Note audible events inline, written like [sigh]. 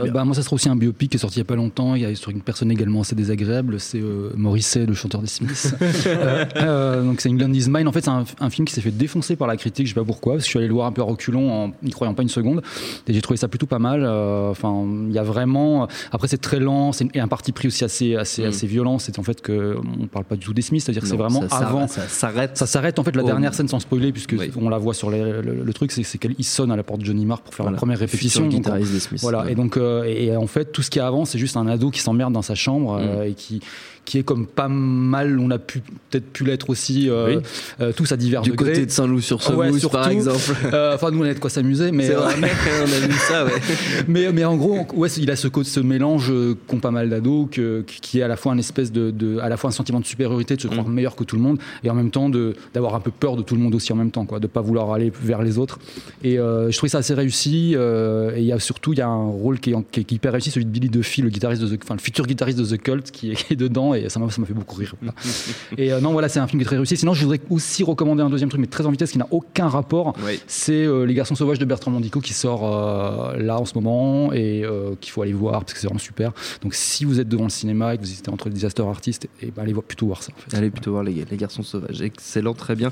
Très bien. Bah, moi, ça sera aussi un biopic qui est sorti il y a pas longtemps. Il y a sur une personne également assez désagréable. C'est euh, Morrissey, le chanteur des Smiths. [laughs] Euh, euh, donc c'est England is Mine. En fait, c'est un, un film qui s'est fait défoncer par la critique. Je sais pas pourquoi. Parce que je suis allé le voir un peu à reculons en n'y croyant pas une seconde. Et j'ai trouvé ça plutôt pas mal. Euh, Enfin, il y a vraiment. Après, c'est très lent. C'est et un parti pris aussi assez, assez, Mm. assez violent. C'est en fait que on parle pas du tout des Smiths. C'est-à-dire que c'est vraiment ça avant. Ça s'arrête. Ça s'arrête en fait la Oh. dernière scène sans spoiler puisque Oui. on la voit sur les- le, le truc c'est qu'il sonne à la porte de Johnny Marr pour faire Voilà. la première répétition Futur donc, guitariste des Smiths. voilà Ouais. et donc euh, et, et en fait tout ce qui est avant c'est juste un ado qui s'emmerde dans sa chambre euh, et qui qui est comme pas mal on a pu peut-être pu l'être aussi euh, Oui. tous à divers Du degrés côté de Saint-Loup-sur-Semouse, Ouais, par exemple. [laughs] Enfin nous on a de quoi s'amuser mais vrai, [laughs] on a vu ça, ouais. [laughs] mais, mais en gros, ouais, il a ce, mélange qu'ont pas mal d'ados, qui est à la fois un espèce de, de- à la fois un sentiment de supériorité, de se croire meilleur que tout le monde, et en même temps d'avoir un peu peur de tout le monde aussi en même temps, quoi, de pas vouloir aller vers les autres. Et je trouvais ça assez réussi. et il y a surtout, il y a un rôle qui est, qui est- qui hyper réussi, celui de Billy Duffy, le guitariste de The, enfin le futur guitariste de The Cult, qui est, qui est dedans, et ça m'a fait beaucoup rire. voilà. [laughs] et euh, non, voilà, c'est un film qui est très réussi. Sinon, je voudrais aussi recommander un deuxième truc, mais très en vitesse, qui n'a aucun rapport Oui. c'est euh, Les Garçons Sauvages de Bertrand Mandico qui sort euh, là en ce moment et qu'il faut aller voir parce que c'est vraiment super. Donc si vous êtes devant le cinéma et que vous hésitez entre les disaster artistes, et ben, allez voir, plutôt voir ça. En fait. Allez plutôt voir les, les garçons sauvages. Excellent, très bien.